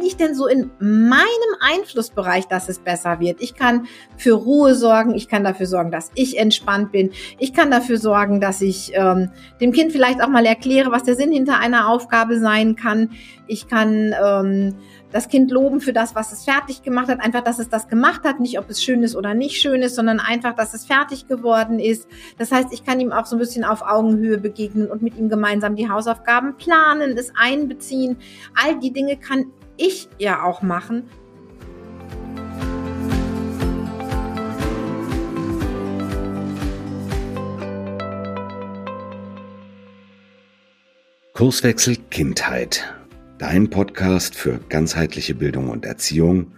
liegt denn so in meinem Einflussbereich, dass es besser wird? Ich kann für Ruhe sorgen, ich kann dafür sorgen, dass ich entspannt bin, ich kann dafür sorgen, dass ich ähm, dem Kind vielleicht auch mal erkläre, was der Sinn hinter einer Aufgabe sein kann. Ich kann ähm, das Kind loben für das, was es fertig gemacht hat. Einfach, dass es das gemacht hat, nicht ob es schön ist oder nicht schön ist, sondern einfach, dass es fertig geworden ist. Das heißt, ich kann ihm auch so ein bisschen auf Augenhöhe begegnen und mit ihm gemeinsam die Hausaufgaben planen, es einbeziehen. All die Dinge kann ich ja auch machen. Kurswechsel Kindheit Dein Podcast für ganzheitliche Bildung und Erziehung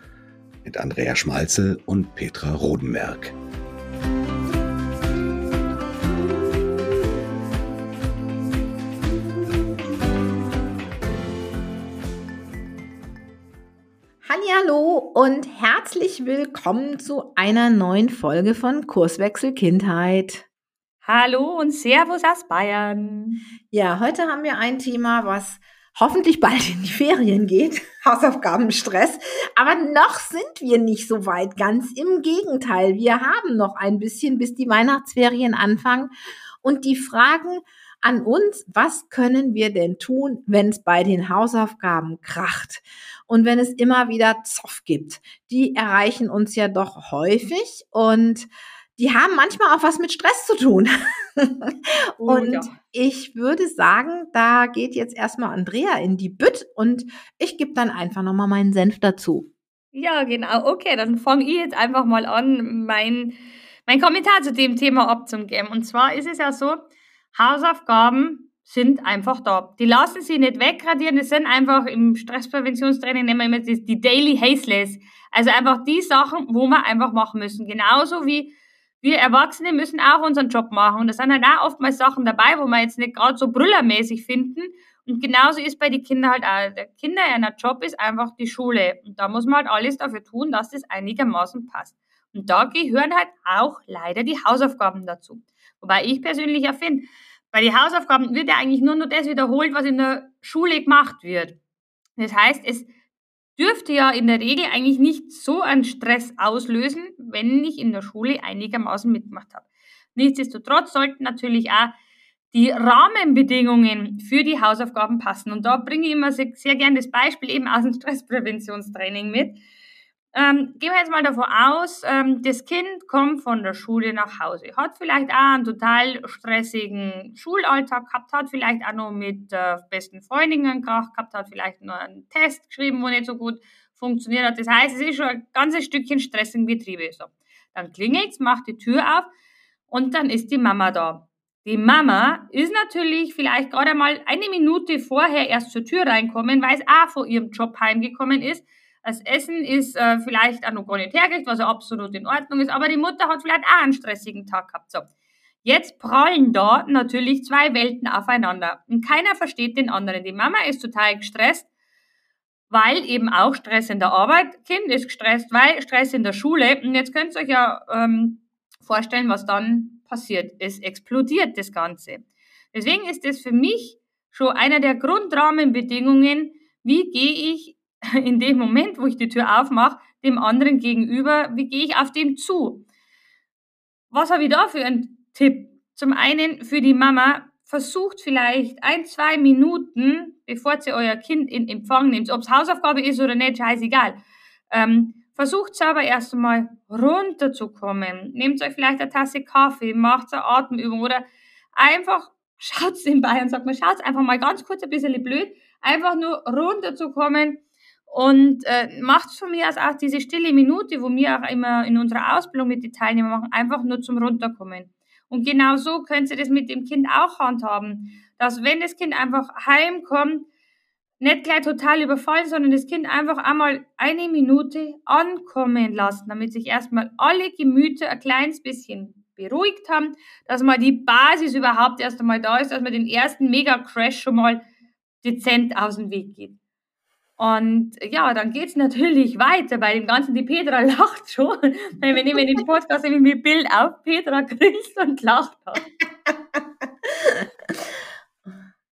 mit Andrea Schmalzel und Petra Rodenberg. Hallo und herzlich willkommen zu einer neuen Folge von Kurswechsel Kindheit. Hallo und Servus aus Bayern. Ja, heute haben wir ein Thema, was hoffentlich bald in die Ferien geht. Hausaufgabenstress. Aber noch sind wir nicht so weit. Ganz im Gegenteil. Wir haben noch ein bisschen, bis die Weihnachtsferien anfangen. Und die Fragen an uns, was können wir denn tun, wenn es bei den Hausaufgaben kracht? Und wenn es immer wieder Zoff gibt, die erreichen uns ja doch häufig und die haben manchmal auch was mit Stress zu tun. Oh, und ja. ich würde sagen, da geht jetzt erstmal Andrea in die Bütt und ich gebe dann einfach nochmal meinen Senf dazu. Ja, genau. Okay, dann fange ich jetzt einfach mal an, mein, mein Kommentar zu dem Thema abzugeben. Und zwar ist es ja so, Hausaufgaben sind einfach da. Die lassen sie nicht wegradieren. Es sind einfach im Stresspräventionstraining nehmen wir immer die, die Daily Hazeless. Also einfach die Sachen, wo wir einfach machen müssen. Genauso wie wir Erwachsene müssen auch unseren Job machen. Und da sind halt auch oftmals Sachen dabei, wo wir jetzt nicht gerade so brüllermäßig finden. Und genauso ist bei den Kindern halt auch. Der Kinder einer Job ist einfach die Schule. Und da muss man halt alles dafür tun, dass das einigermaßen passt. Und da gehören halt auch leider die Hausaufgaben dazu. Wobei ich persönlich ja finde, bei den Hausaufgaben wird ja eigentlich nur noch das wiederholt, was in der Schule gemacht wird. Das heißt, es dürfte ja in der Regel eigentlich nicht so einen Stress auslösen, wenn ich in der Schule einigermaßen mitgemacht habe. Nichtsdestotrotz sollten natürlich auch die Rahmenbedingungen für die Hausaufgaben passen. Und da bringe ich immer sehr, sehr gerne das Beispiel eben aus dem Stresspräventionstraining mit. Ähm, gehen wir jetzt mal davon aus, ähm, das Kind kommt von der Schule nach Hause, hat vielleicht auch einen total stressigen Schulalltag gehabt, hat vielleicht auch noch mit äh, besten Freundinnen gehabt, hat vielleicht noch einen Test geschrieben, wo nicht so gut funktioniert hat. Das heißt, es ist schon ein ganzes Stückchen Stress im Betriebe. So. Dann klingelt's, macht die Tür auf und dann ist die Mama da. Die Mama ist natürlich vielleicht gerade mal eine Minute vorher erst zur Tür reinkommen, weil es auch von ihrem Job heimgekommen ist das Essen ist äh, vielleicht auch noch gar nicht hergekriegt, was ja absolut in Ordnung ist, aber die Mutter hat vielleicht auch einen stressigen Tag gehabt. So. Jetzt prallen da natürlich zwei Welten aufeinander und keiner versteht den anderen. Die Mama ist total gestresst, weil eben auch Stress in der Arbeit, Kind ist gestresst, weil Stress in der Schule. Und jetzt könnt ihr euch ja ähm, vorstellen, was dann passiert. Es explodiert das Ganze. Deswegen ist es für mich schon einer der Grundrahmenbedingungen, wie gehe ich in dem Moment, wo ich die Tür aufmache, dem anderen gegenüber, wie gehe ich auf den zu? Was habe ich da für einen Tipp? Zum einen für die Mama, versucht vielleicht ein, zwei Minuten, bevor ihr euer Kind in Empfang nehmt, ob es Hausaufgabe ist oder nicht, scheißegal. Ähm, versucht selber erst einmal runterzukommen. Nehmt euch vielleicht eine Tasse Kaffee, macht eine Atemübung oder einfach schaut in Bayern, sagt man, schaut einfach mal ganz kurz ein bisschen blöd, einfach nur runterzukommen und äh, macht von mir aus auch diese stille Minute, wo wir auch immer in unserer Ausbildung mit den Teilnehmern machen, einfach nur zum Runterkommen. Und genau so könnt ihr das mit dem Kind auch handhaben, dass wenn das Kind einfach heimkommt, nicht gleich total überfallen, sondern das Kind einfach einmal eine Minute ankommen lassen, damit sich erstmal alle Gemüter ein kleines bisschen beruhigt haben, dass mal die Basis überhaupt erst einmal da ist, dass man den ersten Mega-Crash schon mal dezent aus dem Weg geht. Und ja, dann geht's natürlich weiter bei dem Ganzen. Die Petra lacht schon. Wir nehmen den Podcast nämlich mit Bild auf. Petra grinst und lacht.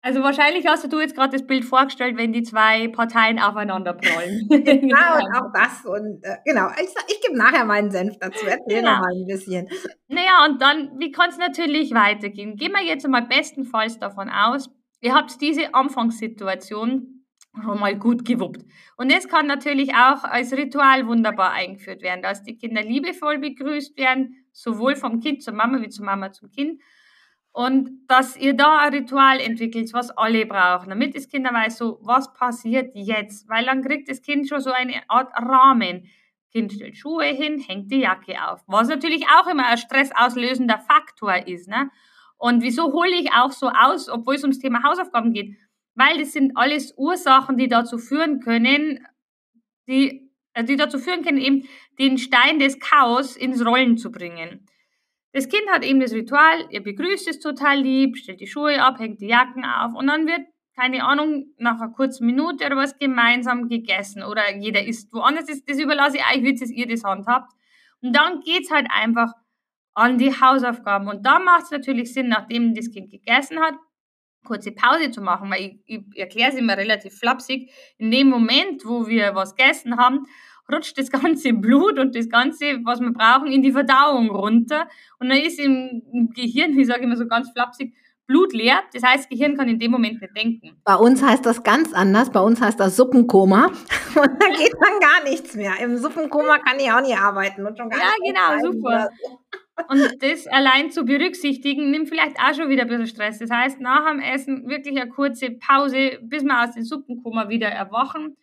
Also wahrscheinlich hast du jetzt gerade das Bild vorgestellt, wenn die zwei Parteien aufeinander prallen. genau, und auch das. Und äh, genau, ich, ich gebe nachher meinen Senf dazu. Erzähl genau. mal ein bisschen. Naja, und dann, wie kann es natürlich weitergehen? Gehen wir jetzt mal bestenfalls davon aus, ihr habt diese Anfangssituation schon mal gut gewuppt. Und es kann natürlich auch als Ritual wunderbar eingeführt werden, dass die Kinder liebevoll begrüßt werden, sowohl vom Kind zur Mama wie zur Mama zum Kind und dass ihr da ein Ritual entwickelt, was alle brauchen, damit das Kind weiß, so, was passiert jetzt? Weil dann kriegt das Kind schon so eine Art Rahmen. Kind stellt Schuhe hin, hängt die Jacke auf. Was natürlich auch immer ein stressauslösender Faktor ist. Ne? Und wieso hole ich auch so aus, obwohl es ums Thema Hausaufgaben geht? Weil das sind alles Ursachen, die dazu führen können, die, äh, die dazu führen können, eben den Stein des Chaos ins Rollen zu bringen. Das Kind hat eben das Ritual, ihr begrüßt es total lieb, stellt die Schuhe ab, hängt die Jacken auf und dann wird, keine Ahnung, nach einer kurzen Minute oder was gemeinsam gegessen oder jeder isst woanders. Das, das überlasse ich euch, wie ihr das handhabt. Und dann geht's halt einfach an die Hausaufgaben. Und da macht es natürlich Sinn, nachdem das Kind gegessen hat, kurze Pause zu machen, weil ich, ich erkläre es immer relativ flapsig. In dem Moment, wo wir was gegessen haben, rutscht das ganze Blut und das ganze, was wir brauchen, in die Verdauung runter. Und dann ist im, Gehirn, ich sage immer so ganz flapsig, Blut leer. Das heißt, das Gehirn kann in dem Moment nicht denken. Bei uns heißt das ganz anders. Bei uns heißt das Suppenkoma. Und da geht dann gar nichts mehr. Im Suppenkoma kann ich auch nicht arbeiten. Und schon gar ja, genau, super. Und das allein zu berücksichtigen, nimmt vielleicht auch schon wieder ein bisschen Stress. Das heißt, nach dem Essen wirklich eine kurze Pause, bis wir aus dem Suppenkoma wieder erwachen.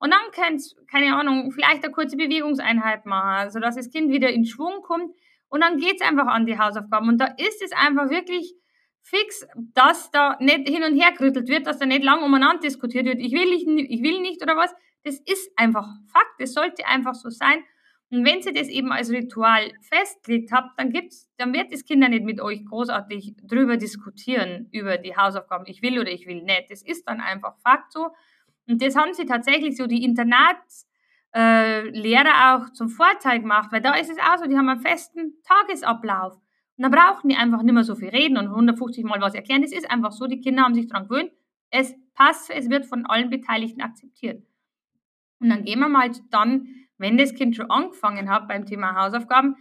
Und dann könnt keine Ahnung, vielleicht eine kurze Bewegungseinheit machen, sodass das Kind wieder in Schwung kommt. Und dann geht es einfach an die Hausaufgaben. Und da ist es einfach wirklich fix, dass da nicht hin und her gerüttelt wird, dass da nicht lang umeinander diskutiert wird. Ich will nicht, ich will nicht oder was. Das ist einfach Fakt. Das sollte einfach so sein. Und wenn ihr das eben als Ritual festgelegt habt, dann gibt's, dann wird das Kind ja nicht mit euch großartig drüber diskutieren, über die Hausaufgaben. Ich will oder ich will nicht. Das ist dann einfach Fakt so. Und das haben sie tatsächlich so die Internatslehrer äh, auch zum Vorteil gemacht, weil da ist es auch so, die haben einen festen Tagesablauf. Und da brauchen die einfach nicht mehr so viel reden und 150 Mal was erklären. Das ist einfach so, die Kinder haben sich daran gewöhnt. Es passt, es wird von allen Beteiligten akzeptiert. Und dann gehen wir mal dann, wenn das Kind schon angefangen hat beim Thema Hausaufgaben,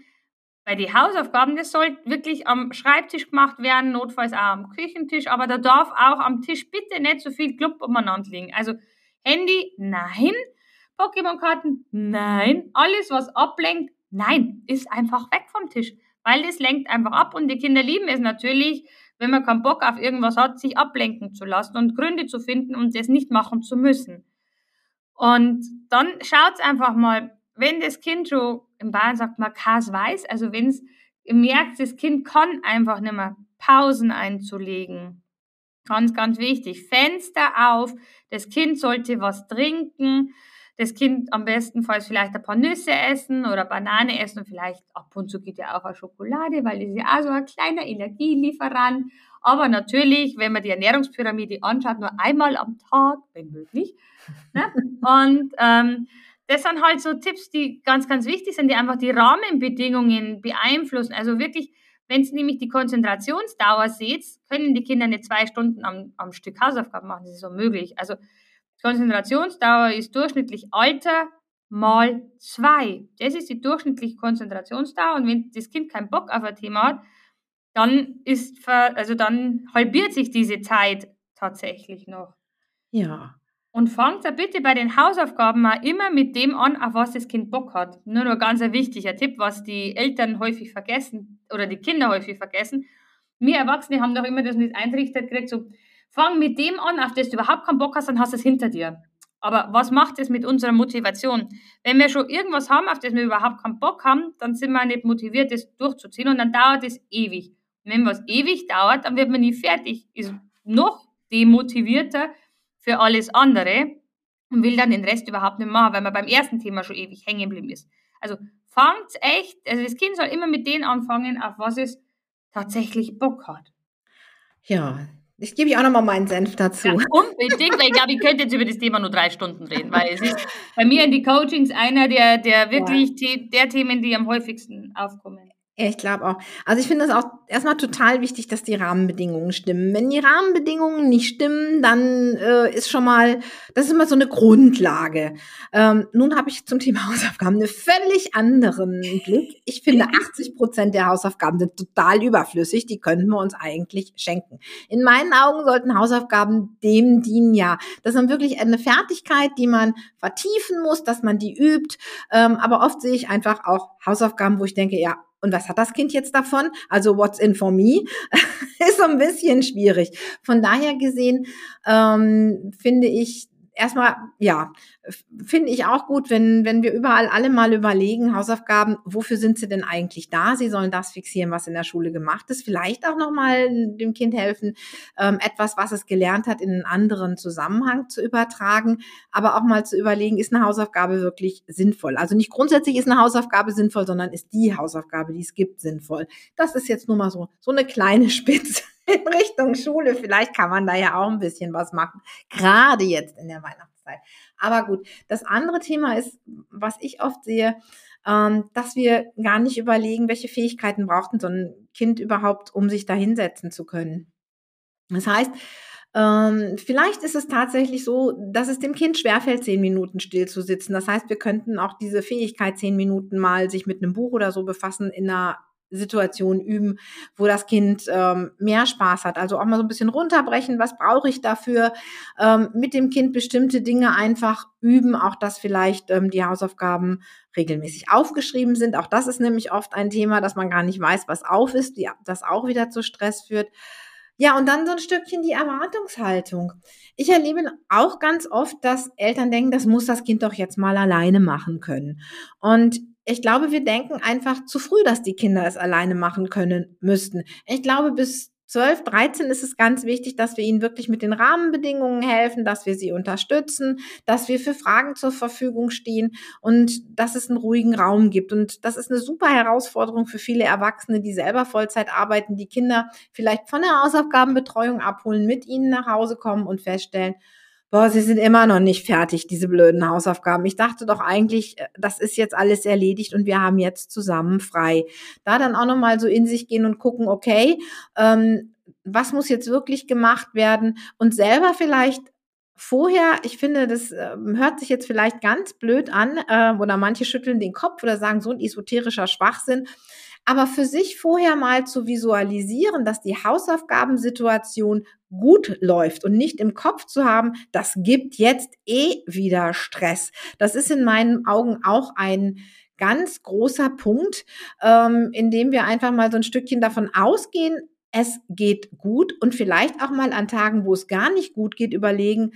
bei den Hausaufgaben, das soll wirklich am Schreibtisch gemacht werden, notfalls auch am Küchentisch, aber da darf auch am Tisch bitte nicht so viel Club umeinander liegen. Also Handy, nein. Pokémon-Karten, nein. Alles, was ablenkt, nein. Ist einfach weg vom Tisch. Weil das lenkt einfach ab und die Kinder lieben es natürlich, wenn man keinen Bock auf irgendwas hat, sich ablenken zu lassen und Gründe zu finden und das nicht machen zu müssen. Und dann schaut einfach mal, wenn das Kind schon, im Bayern sagt man Kas weiß, also wenn es merkt, das Kind kann einfach nicht mehr Pausen einzulegen, Ganz, ganz wichtig. Fenster auf. Das Kind sollte was trinken. Das Kind am bestenfalls vielleicht ein paar Nüsse essen oder Banane essen und vielleicht ab und zu geht ja auch eine Schokolade, weil das ist ja auch so ein kleiner Energielieferant. Aber natürlich, wenn man die Ernährungspyramide anschaut, nur einmal am Tag, wenn möglich. Ne? Und ähm, das sind halt so Tipps, die ganz, ganz wichtig sind, die einfach die Rahmenbedingungen beeinflussen. Also wirklich wenn Sie nämlich die Konzentrationsdauer seht, können die Kinder nicht zwei Stunden am, am Stück Hausaufgaben machen. Das ist unmöglich. Also Konzentrationsdauer ist durchschnittlich Alter mal zwei. Das ist die durchschnittliche Konzentrationsdauer. Und wenn das Kind keinen Bock auf ein Thema hat, dann ist, also dann halbiert sich diese Zeit tatsächlich noch. Ja. Und fangt da bitte bei den Hausaufgaben mal immer mit dem an, auf was das Kind Bock hat. Nur noch ganz ein wichtiger Tipp, was die Eltern häufig vergessen oder die Kinder häufig vergessen. Wir Erwachsene haben doch immer das nicht eintrichtert gekriegt, so fang mit dem an, auf das du überhaupt keinen Bock hast, dann hast du es hinter dir. Aber was macht es mit unserer Motivation? Wenn wir schon irgendwas haben, auf das wir überhaupt keinen Bock haben, dann sind wir nicht motiviert, das durchzuziehen und dann dauert es ewig. Wenn was ewig dauert, dann wird man nie fertig, ist noch demotivierter, für alles andere und will dann den Rest überhaupt nicht machen, weil man beim ersten Thema schon ewig hängen geblieben ist. Also fangt echt, also das Kind soll immer mit denen anfangen, auf was es tatsächlich Bock hat. Ja, ich gebe auch nochmal meinen Senf dazu. Ja, unbedingt, weil ich glaube, ich könnte jetzt über das Thema nur drei Stunden reden, weil es ist bei mir in die Coachings einer der, der wirklich ja. der Themen, die am häufigsten aufkommen. Ich glaube auch. Also ich finde es auch erstmal total wichtig, dass die Rahmenbedingungen stimmen. Wenn die Rahmenbedingungen nicht stimmen, dann äh, ist schon mal, das ist immer so eine Grundlage. Ähm, nun habe ich zum Thema Hausaufgaben einen völlig anderen Blick. Ich finde, 80 Prozent der Hausaufgaben sind total überflüssig. Die könnten wir uns eigentlich schenken. In meinen Augen sollten Hausaufgaben dem dienen, ja. Das ist wirklich eine Fertigkeit, die man vertiefen muss, dass man die übt. Ähm, aber oft sehe ich einfach auch Hausaufgaben, wo ich denke, ja, und was hat das Kind jetzt davon? Also what's in for me ist so ein bisschen schwierig. Von daher gesehen ähm, finde ich erstmal, ja, finde ich auch gut, wenn, wenn wir überall alle mal überlegen, Hausaufgaben, wofür sind sie denn eigentlich da? Sie sollen das fixieren, was in der Schule gemacht ist. Vielleicht auch nochmal dem Kind helfen, ähm, etwas, was es gelernt hat, in einen anderen Zusammenhang zu übertragen. Aber auch mal zu überlegen, ist eine Hausaufgabe wirklich sinnvoll? Also nicht grundsätzlich ist eine Hausaufgabe sinnvoll, sondern ist die Hausaufgabe, die es gibt, sinnvoll. Das ist jetzt nur mal so, so eine kleine Spitze in Richtung Schule. Vielleicht kann man da ja auch ein bisschen was machen. Gerade jetzt in der Weihnachtszeit. Aber gut, das andere Thema ist, was ich oft sehe, ähm, dass wir gar nicht überlegen, welche Fähigkeiten braucht so ein Kind überhaupt, um sich da hinsetzen zu können. Das heißt, ähm, vielleicht ist es tatsächlich so, dass es dem Kind schwerfällt, zehn Minuten still zu sitzen. Das heißt, wir könnten auch diese Fähigkeit, zehn Minuten mal sich mit einem Buch oder so befassen, in einer Situation üben, wo das Kind ähm, mehr Spaß hat. Also auch mal so ein bisschen runterbrechen, was brauche ich dafür? Ähm, mit dem Kind bestimmte Dinge einfach üben, auch dass vielleicht ähm, die Hausaufgaben regelmäßig aufgeschrieben sind. Auch das ist nämlich oft ein Thema, dass man gar nicht weiß, was auf ist, die, das auch wieder zu Stress führt. Ja, und dann so ein Stückchen die Erwartungshaltung. Ich erlebe auch ganz oft, dass Eltern denken, das muss das Kind doch jetzt mal alleine machen können. Und ich glaube, wir denken einfach zu früh, dass die Kinder es alleine machen können müssten. Ich glaube, bis 12, 13 ist es ganz wichtig, dass wir ihnen wirklich mit den Rahmenbedingungen helfen, dass wir sie unterstützen, dass wir für Fragen zur Verfügung stehen und dass es einen ruhigen Raum gibt. Und das ist eine super Herausforderung für viele Erwachsene, die selber Vollzeit arbeiten, die Kinder vielleicht von der Hausaufgabenbetreuung abholen, mit ihnen nach Hause kommen und feststellen, boah, sie sind immer noch nicht fertig, diese blöden Hausaufgaben. Ich dachte doch eigentlich, äh, das ist jetzt alles erledigt und wir haben jetzt zusammen frei. Da dann auch nochmal so in sich gehen und gucken, okay, ähm, was muss jetzt wirklich gemacht werden und selber vielleicht vorher, ich finde, das äh, hört sich jetzt vielleicht ganz blöd an äh, oder manche schütteln den Kopf oder sagen so ein esoterischer Schwachsinn, aber für sich vorher mal zu visualisieren, dass die Hausaufgabensituation gut läuft und nicht im Kopf zu haben, das gibt jetzt eh wieder Stress. Das ist in meinen Augen auch ein ganz großer Punkt, ähm, in dem wir einfach mal so ein Stückchen davon ausgehen, es geht gut und vielleicht auch mal an Tagen, wo es gar nicht gut geht, überlegen,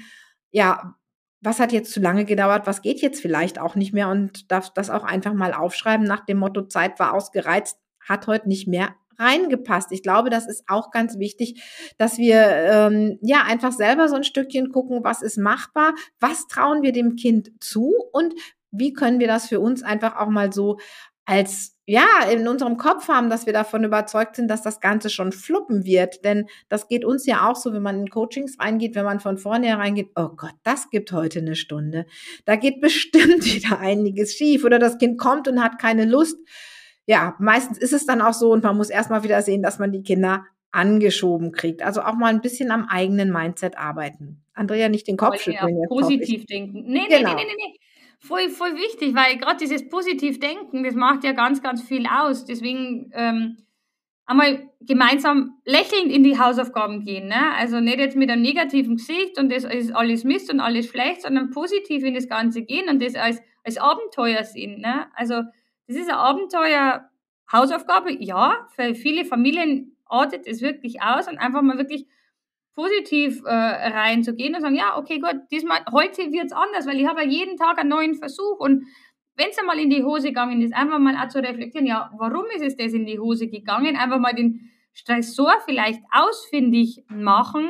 ja, was hat jetzt zu lange gedauert, was geht jetzt vielleicht auch nicht mehr und darf das auch einfach mal aufschreiben nach dem Motto, Zeit war ausgereizt, hat heute nicht mehr reingepasst. Ich glaube, das ist auch ganz wichtig, dass wir ähm, ja einfach selber so ein Stückchen gucken, was ist machbar, was trauen wir dem Kind zu und wie können wir das für uns einfach auch mal so als ja, in unserem Kopf haben, dass wir davon überzeugt sind, dass das Ganze schon fluppen wird. Denn das geht uns ja auch so, wenn man in Coachings reingeht, wenn man von vorne reingeht, oh Gott, das gibt heute eine Stunde. Da geht bestimmt wieder einiges schief oder das Kind kommt und hat keine Lust ja, meistens ist es dann auch so und man muss erstmal wieder sehen, dass man die Kinder angeschoben kriegt. Also auch mal ein bisschen am eigenen Mindset arbeiten. Andrea, nicht den Kopf schütteln. Ja, positiv denken. Nee, genau. nee, nee, nee, nee. Voll, voll wichtig, weil gerade dieses positiv Denken, das macht ja ganz, ganz viel aus. Deswegen ähm, einmal gemeinsam lächelnd in die Hausaufgaben gehen. Ne? Also nicht jetzt mit einem negativen Gesicht und das ist alles Mist und alles schlecht, sondern positiv in das Ganze gehen und das als, als Abenteuer sehen. Ne? Also das ist ein Abenteuer, Hausaufgabe, ja, für viele Familien artet es wirklich aus und einfach mal wirklich positiv äh, reinzugehen und sagen, ja, okay, gut, diesmal, heute wird es anders, weil ich habe ja jeden Tag einen neuen Versuch und wenn es einmal in die Hose gegangen ist, einfach mal auch zu reflektieren, ja, warum ist es das in die Hose gegangen? Einfach mal den Stressor vielleicht ausfindig machen.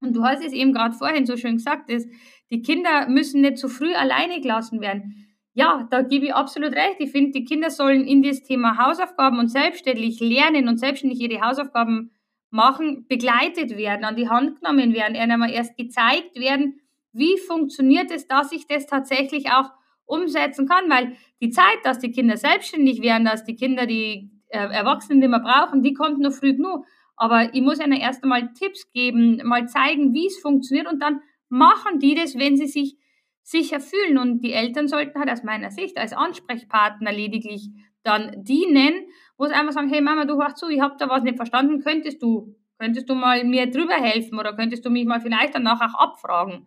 Und du hast es eben gerade vorhin so schön gesagt, dass die Kinder müssen nicht zu früh alleine gelassen werden ja, da gebe ich absolut recht. Ich finde, die Kinder sollen in das Thema Hausaufgaben und selbstständig lernen und selbstständig ihre Hausaufgaben machen, begleitet werden, an die Hand genommen werden, ihnen mal erst gezeigt werden, wie funktioniert es, dass ich das tatsächlich auch umsetzen kann, weil die Zeit, dass die Kinder selbstständig werden, dass die Kinder die äh, Erwachsenen, die wir brauchen, die kommt noch früh genug. Aber ich muss ihnen erst einmal Tipps geben, mal zeigen, wie es funktioniert und dann machen die das, wenn sie sich sicher fühlen. Und die Eltern sollten halt aus meiner Sicht als Ansprechpartner lediglich dann dienen, wo sie einfach sagen, hey Mama, du hörst zu, ich habe da was nicht verstanden, könntest du, könntest du mal mir drüber helfen oder könntest du mich mal vielleicht danach auch abfragen?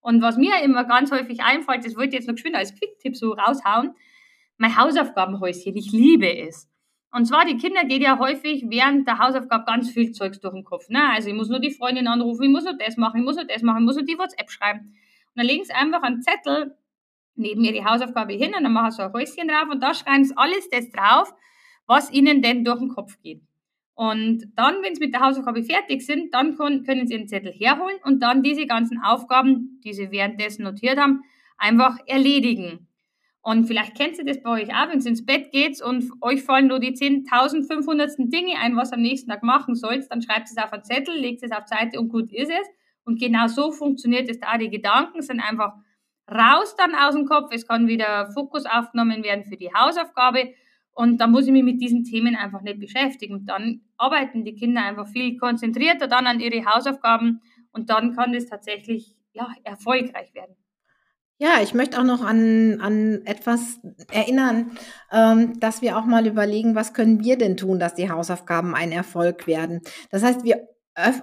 Und was mir immer ganz häufig einfällt, das wollte ich jetzt noch geschwind als Quick-Tipp so raushauen, mein Hausaufgabenhäuschen, ich liebe es. Und zwar, die Kinder geht ja häufig während der Hausaufgabe ganz viel Zeugs durch den Kopf. Ne? Also ich muss nur die Freundin anrufen, ich muss nur das machen, ich muss nur das machen, ich muss nur die WhatsApp schreiben. Und dann legen sie einfach einen Zettel neben mir die Hausaufgabe hin und dann machen sie so ein Häuschen drauf und da schreiben sie alles das drauf, was ihnen denn durch den Kopf geht. Und dann, wenn sie mit der Hausaufgabe fertig sind, dann können sie den Zettel herholen und dann diese ganzen Aufgaben, die sie währenddessen notiert haben, einfach erledigen. Und vielleicht kennt ihr das bei euch auch, wenn ihr ins Bett geht und euch fallen nur die 10.500. Dinge ein, was ihr am nächsten Tag machen sollt, dann schreibt es auf einen Zettel, legt es auf Seite und gut ist es. Und genau so funktioniert es da. Die Gedanken sind einfach raus dann aus dem Kopf. Es kann wieder Fokus aufgenommen werden für die Hausaufgabe. Und dann muss ich mich mit diesen Themen einfach nicht beschäftigen. Dann arbeiten die Kinder einfach viel konzentrierter dann an ihre Hausaufgaben und dann kann das tatsächlich ja, erfolgreich werden. Ja, ich möchte auch noch an, an etwas erinnern, ähm, dass wir auch mal überlegen, was können wir denn tun, dass die Hausaufgaben ein Erfolg werden. Das heißt, wir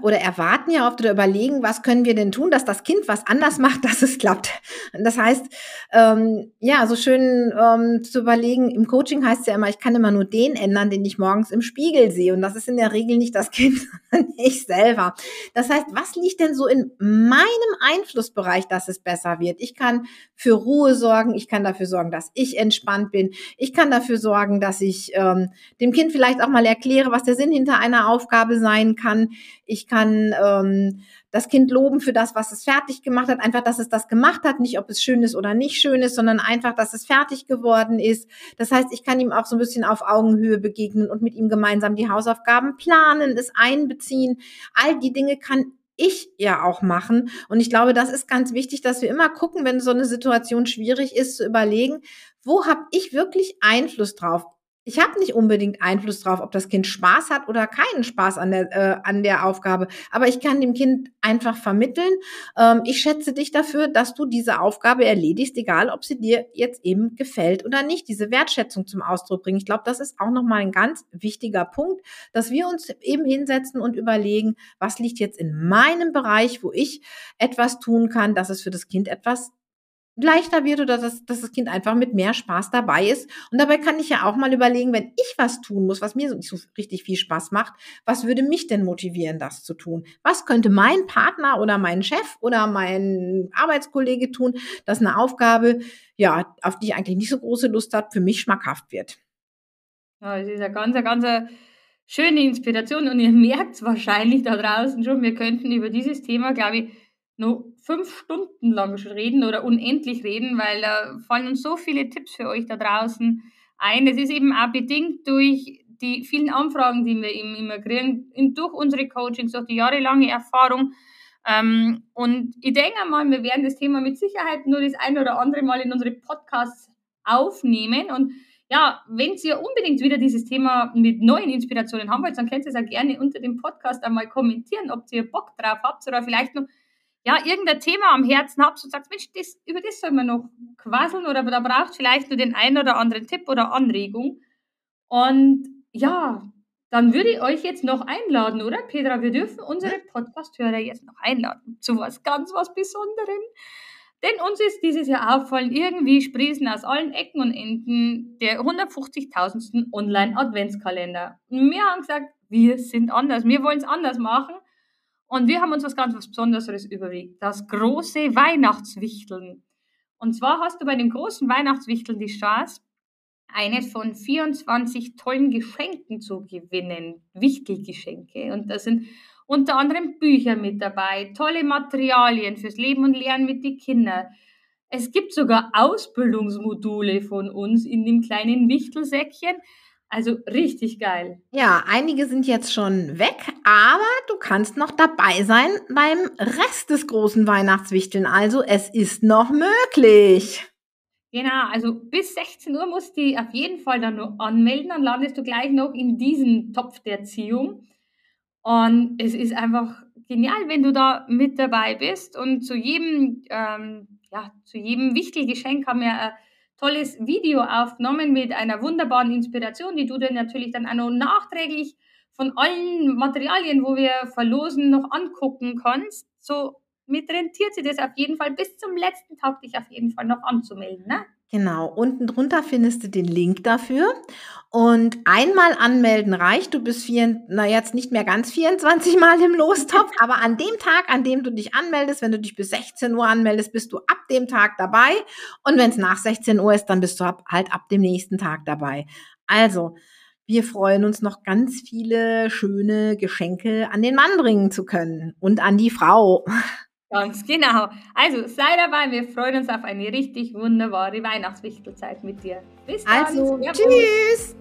oder erwarten ja oft oder überlegen, was können wir denn tun, dass das Kind was anders macht, dass es klappt. Das heißt, ähm, ja, so schön ähm, zu überlegen, im Coaching heißt es ja immer, ich kann immer nur den ändern, den ich morgens im Spiegel sehe. Und das ist in der Regel nicht das Kind, sondern ich selber. Das heißt, was liegt denn so in meinem Einflussbereich, dass es besser wird? Ich kann für Ruhe sorgen, ich kann dafür sorgen, dass ich entspannt bin, ich kann dafür sorgen, dass ich ähm, dem Kind vielleicht auch mal erkläre, was der Sinn hinter einer Aufgabe sein kann ich kann ähm, das Kind loben für das, was es fertig gemacht hat. Einfach, dass es das gemacht hat. Nicht, ob es schön ist oder nicht schön ist, sondern einfach, dass es fertig geworden ist. Das heißt, ich kann ihm auch so ein bisschen auf Augenhöhe begegnen und mit ihm gemeinsam die Hausaufgaben planen, es einbeziehen. All die Dinge kann ich ja auch machen. Und ich glaube, das ist ganz wichtig, dass wir immer gucken, wenn so eine Situation schwierig ist, zu überlegen, wo habe ich wirklich Einfluss drauf? Ich habe nicht unbedingt Einfluss drauf, ob das Kind Spaß hat oder keinen Spaß an der, äh, an der Aufgabe. Aber ich kann dem Kind einfach vermitteln, ähm, ich schätze dich dafür, dass du diese Aufgabe erledigst, egal ob sie dir jetzt eben gefällt oder nicht. Diese Wertschätzung zum Ausdruck bringen. Ich glaube, das ist auch nochmal ein ganz wichtiger Punkt, dass wir uns eben hinsetzen und überlegen, was liegt jetzt in meinem Bereich, wo ich etwas tun kann, dass es für das Kind etwas leichter wird oder dass, dass das Kind einfach mit mehr Spaß dabei ist. Und dabei kann ich ja auch mal überlegen, wenn ich was tun muss, was mir so nicht so richtig viel Spaß macht, was würde mich denn motivieren, das zu tun? Was könnte mein Partner oder mein Chef oder mein Arbeitskollege tun, dass eine Aufgabe, ja, auf die ich eigentlich nicht so große Lust habe, für mich schmackhaft wird? Ja, es ist eine ganz, eine ganz schöne Inspiration und ihr merkt es wahrscheinlich da draußen schon, wir könnten über dieses Thema, glaube ich, nur fünf Stunden lang reden oder unendlich reden, weil da fallen uns so viele Tipps für euch da draußen ein. Das ist eben auch bedingt durch die vielen Anfragen, die wir eben immer kriegen, durch unsere Coachings, durch die jahrelange Erfahrung. Ähm, und ich denke mal, wir werden das Thema mit Sicherheit nur das ein oder andere Mal in unsere Podcasts aufnehmen. Und ja, wenn ihr unbedingt wieder dieses Thema mit neuen Inspirationen haben wollt, dann könnt ihr es auch gerne unter dem Podcast einmal kommentieren, ob ihr Bock drauf habt oder vielleicht noch ja, irgendein Thema am Herzen habt und sagt, Mensch, das, über das soll man noch quasseln oder da braucht vielleicht nur den einen oder anderen Tipp oder Anregung. Und ja, dann würde ich euch jetzt noch einladen, oder Petra? Wir dürfen unsere Podcast-Hörer jetzt noch einladen zu was ganz was Besonderem. Denn uns ist dieses Jahr auffallen, irgendwie sprießen aus allen Ecken und Enden der 150.000. Online-Adventskalender. Und wir haben gesagt, wir sind anders, wir wollen es anders machen. Und wir haben uns was ganz was Besonderes überlegt. Das große Weihnachtswichteln. Und zwar hast du bei dem großen Weihnachtswichteln die Chance, eines von 24 tollen Geschenken zu gewinnen. Wichtelgeschenke. Und da sind unter anderem Bücher mit dabei, tolle Materialien fürs Leben und Lernen mit den Kindern. Es gibt sogar Ausbildungsmodule von uns in dem kleinen Wichtelsäckchen. Also richtig geil. Ja, einige sind jetzt schon weg, aber du kannst noch dabei sein beim Rest des großen Weihnachtswichteln. Also es ist noch möglich. Genau, also bis 16 Uhr musst du auf jeden Fall dann nur anmelden, dann landest du gleich noch in diesen Topf der Erziehung. Und es ist einfach genial, wenn du da mit dabei bist. Und zu jedem, ähm, ja, zu jedem Wichtelgeschenk haben wir ein tolles Video aufgenommen mit einer wunderbaren Inspiration, die du dann natürlich dann auch noch nachträglich von allen Materialien, wo wir verlosen, noch angucken kannst. So mit rentiert sich das auf jeden Fall bis zum letzten Tag, dich auf jeden Fall noch anzumelden. Ne? Genau, unten drunter findest du den Link dafür. Und einmal anmelden reicht. Du bist vier, na jetzt nicht mehr ganz 24 Mal im Lostopf, aber an dem Tag, an dem du dich anmeldest, wenn du dich bis 16 Uhr anmeldest, bist du ab dem Tag dabei. Und wenn es nach 16 Uhr ist, dann bist du ab, halt ab dem nächsten Tag dabei. Also, wir freuen uns noch ganz viele schöne Geschenke an den Mann bringen zu können und an die Frau. Ganz genau. Also sei dabei, wir freuen uns auf eine richtig wunderbare Weihnachtswichtelzeit mit dir. Bis dann. Also, tschüss.